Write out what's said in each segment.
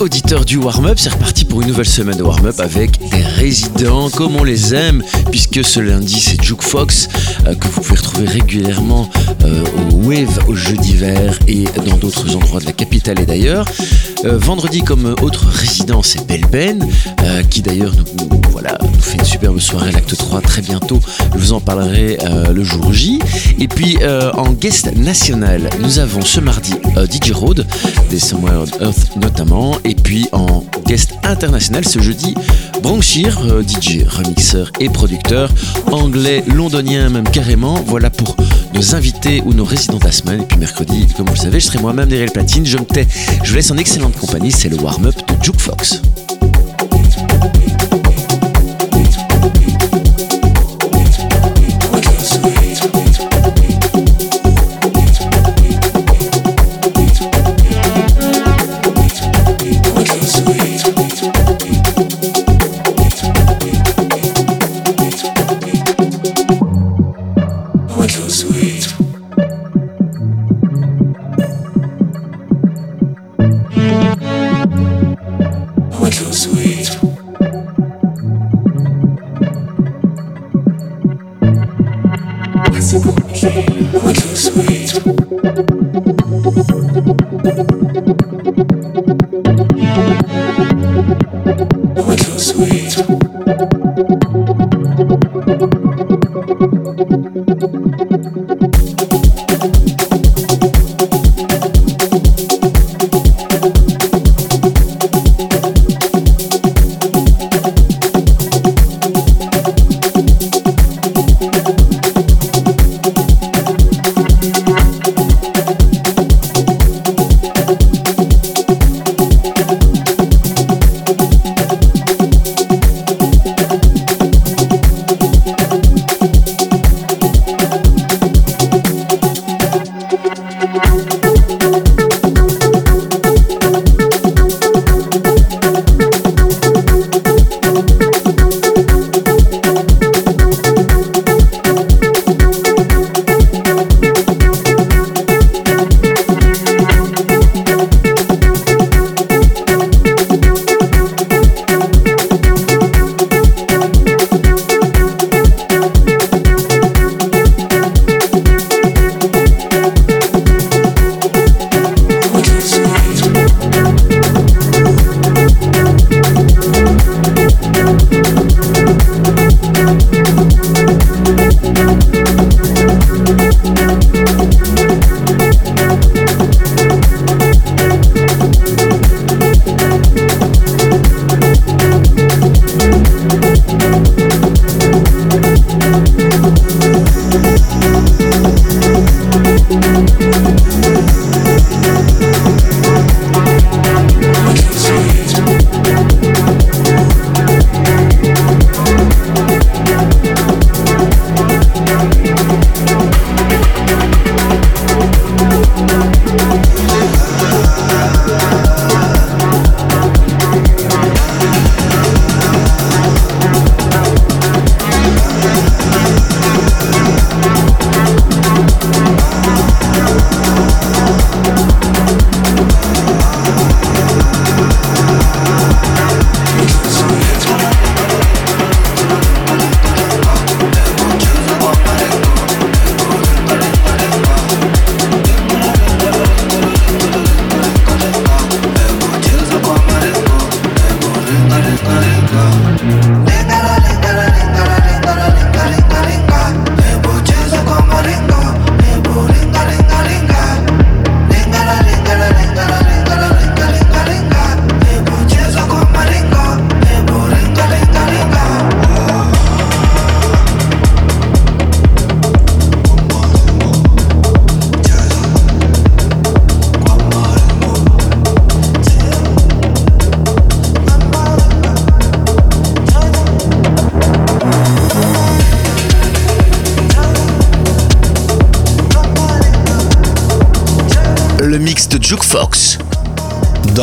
Auditeurs du warm-up, c'est reparti pour une nouvelle semaine de warm-up avec des résidents comme on les aime, puisque ce lundi c'est Juke Fox euh, que vous pouvez retrouver régulièrement euh, au Wave au jeu d'hiver et dans d'autres endroits de la capitale et d'ailleurs. Euh, vendredi comme autre résident c'est Belle Ben, qui d'ailleurs nous, voilà, nous fait une superbe soirée l'acte 3 très bientôt, je vous en parlerai le jour J. Et puis en guest national, nous avons ce mardi DJ Road, des Somewhere on Earth notamment, et puis en guest international ce jeudi, Branchir, euh, DJ, remixeur et producteur, anglais, londonien même carrément. Voilà pour nos invités ou nos résidents de la semaine. Et puis mercredi, comme vous le savez, je serai moi-même derrière le platine. Je je vous laisse en excellente compagnie. C'est le warm-up de Juke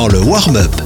le warm-up.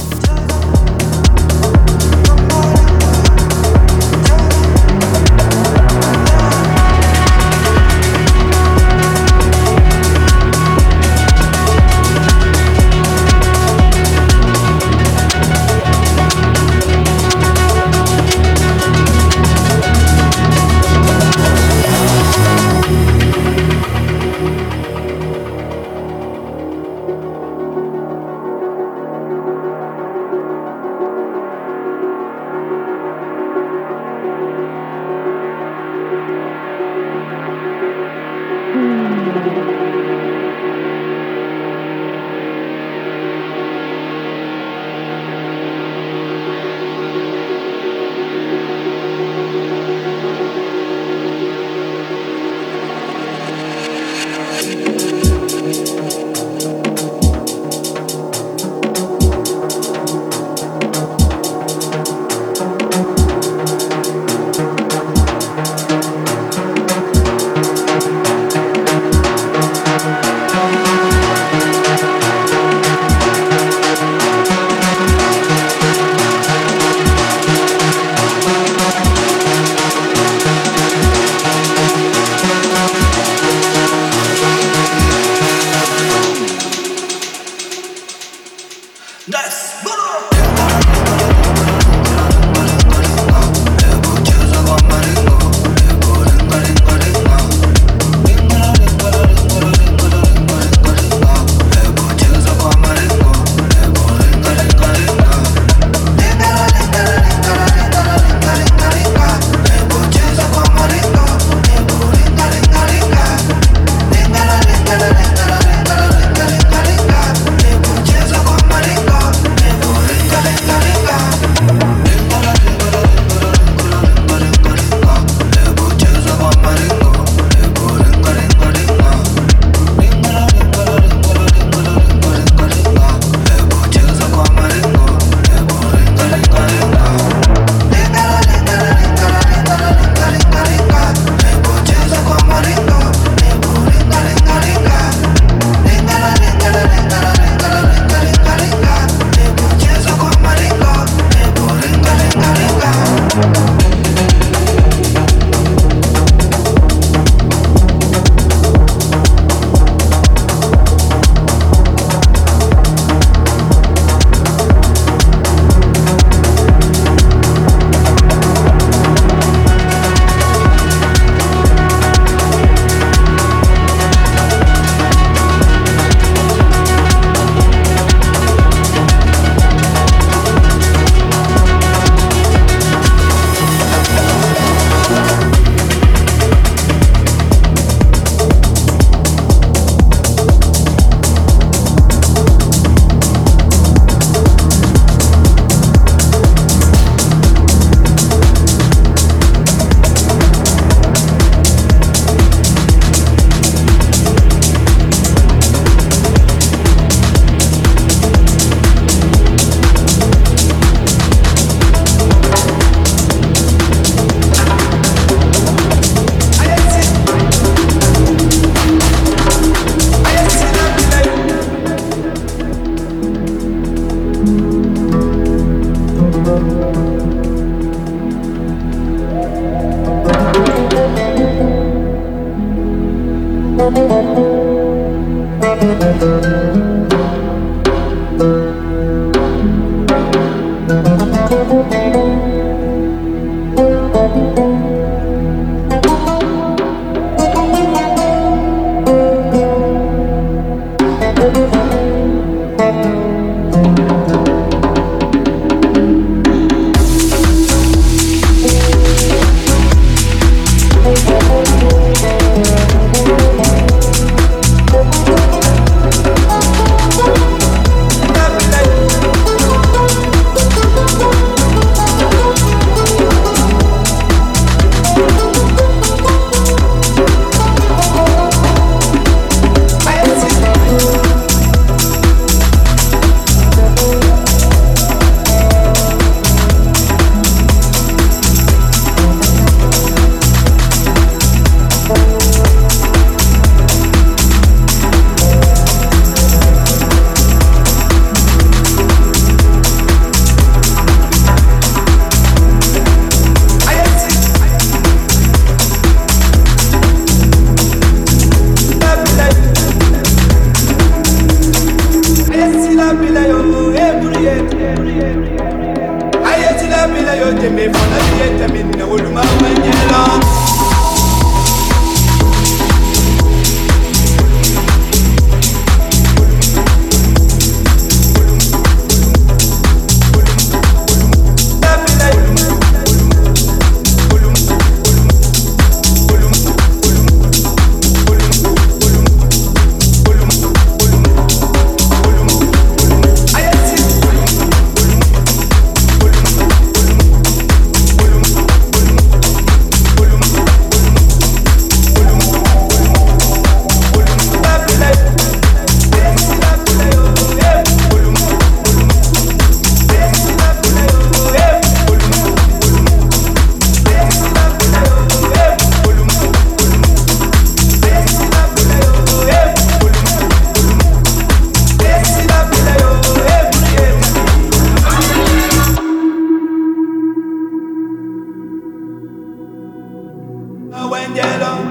Balza.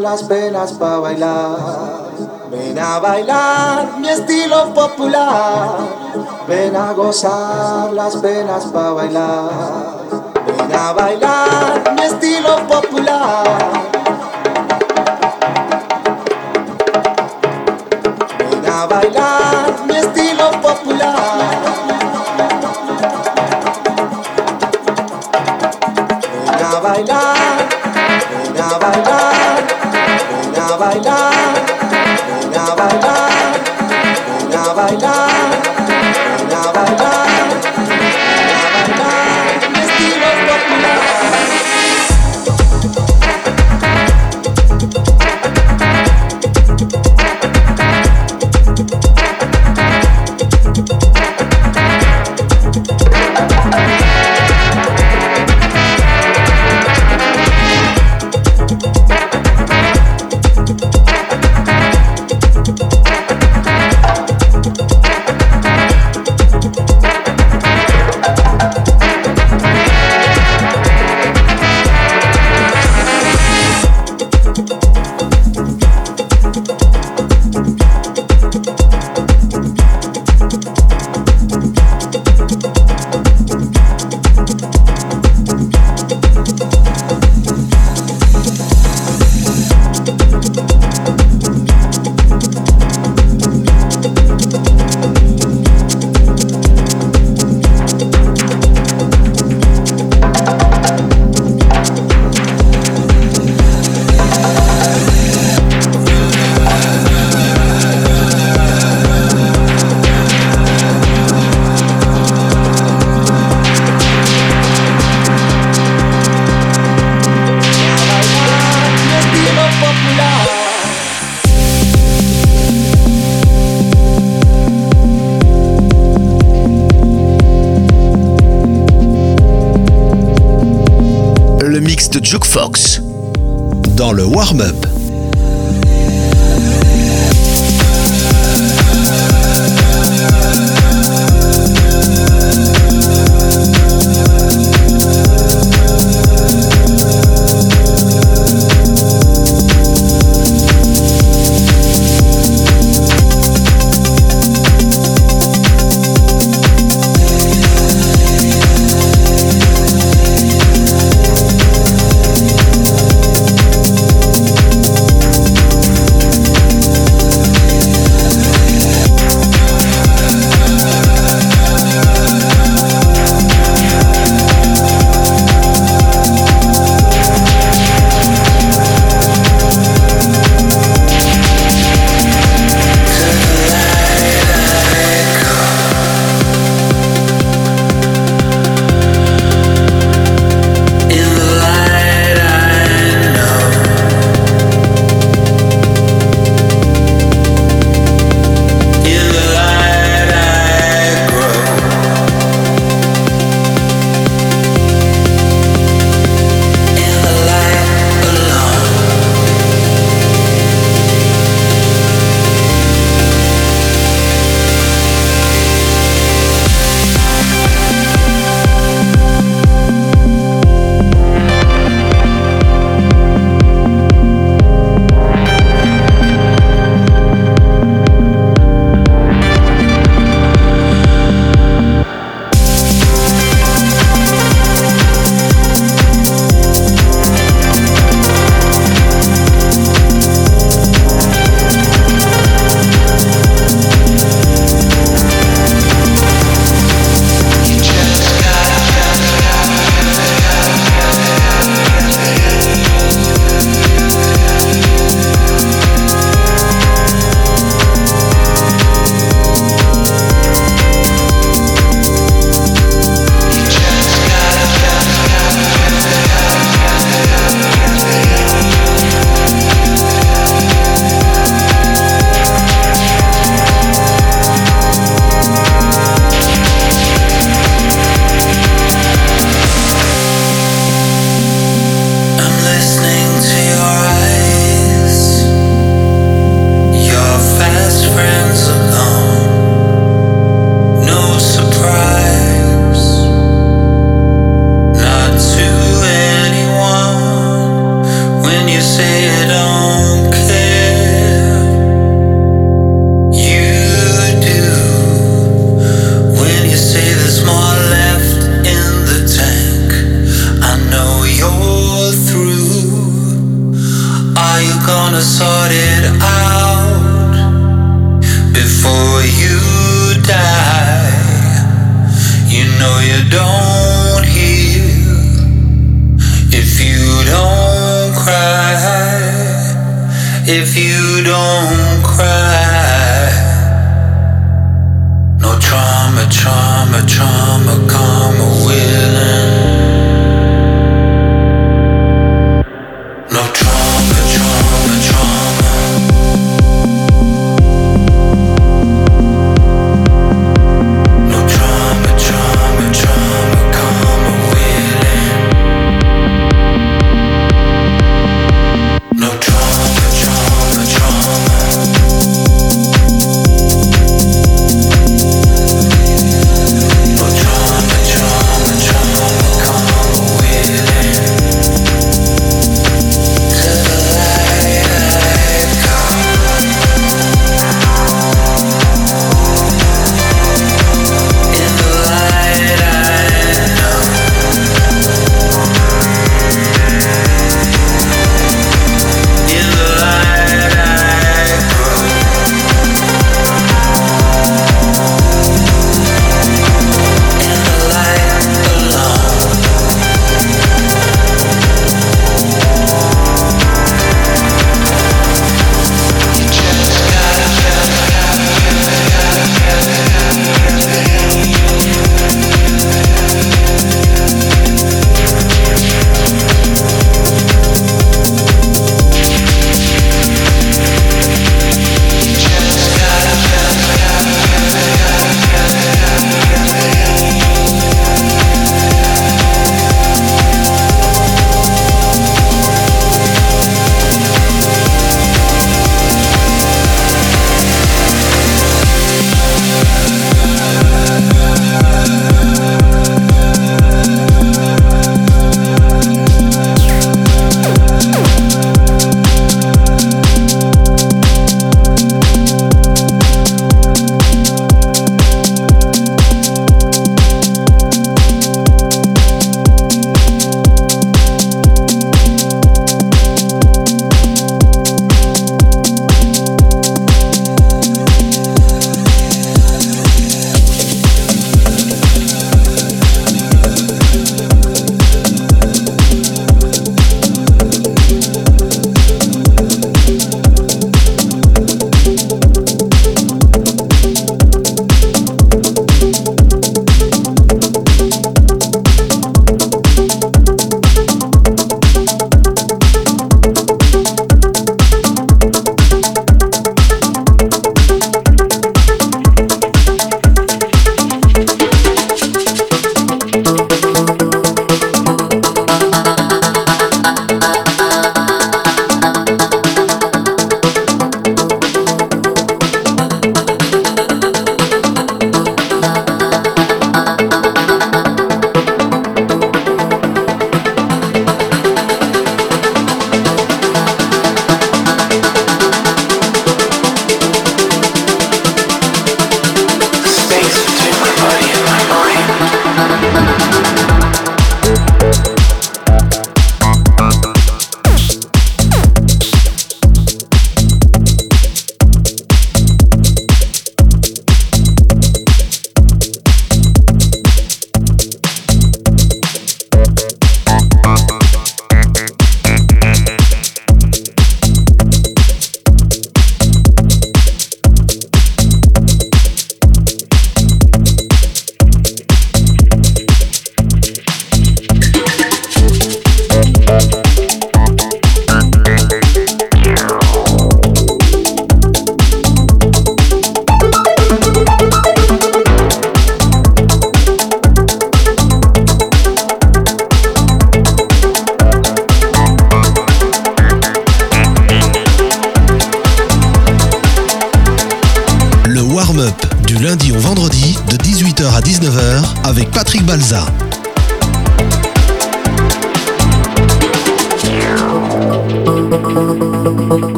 Las penas para bailar. Ven a bailar mi estilo popular. Ven a gozar las penas para bailar. Ven a bailar mi estilo popular. Ven a bailar mi estilo popular. Bailar, ven a bailar, ven a bailar, dans le warm-up.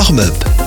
Warm-up.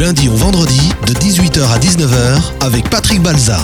Lundi au vendredi de 18h à 19h avec Patrick Balza.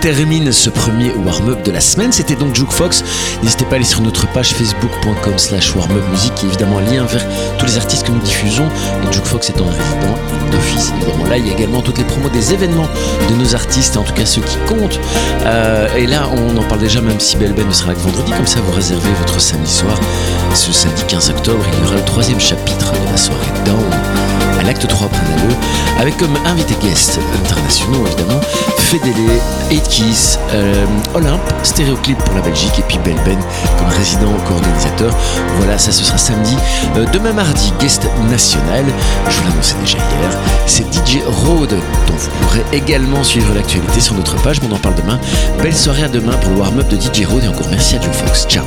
Termine ce premier warm-up de la semaine. C'était donc Juke Fox. N'hésitez pas à aller sur notre page facebook.com slash warmupmusic qui est évidemment un lien vers tous les artistes que nous diffusons. Et Juke Fox étant un résident d'office, évidemment. Là, il y a également toutes les promos des événements de nos artistes, en tout cas ceux qui comptent. Euh, et là, on en parle déjà, même si Belle Ben ne sera que vendredi. Comme ça, vous réservez votre samedi soir. Ce samedi 15 octobre, il y aura le troisième chapitre de la soirée Down l'acte 3 Prenez-le, avec comme invité guest internationaux évidemment Fedele, 8 Kiss, euh, Olympe, Stéréoclip pour la Belgique et puis Belben comme résident co-organisateur. Voilà, ça ce sera samedi. Euh, demain mardi, guest national, je vous l'annonçais déjà hier, c'est DJ Road dont vous pourrez également suivre l'actualité sur notre page, mais on en parle demain. Belle soirée à demain pour le warm-up de DJ Road et encore merci à Joe Fox. Ciao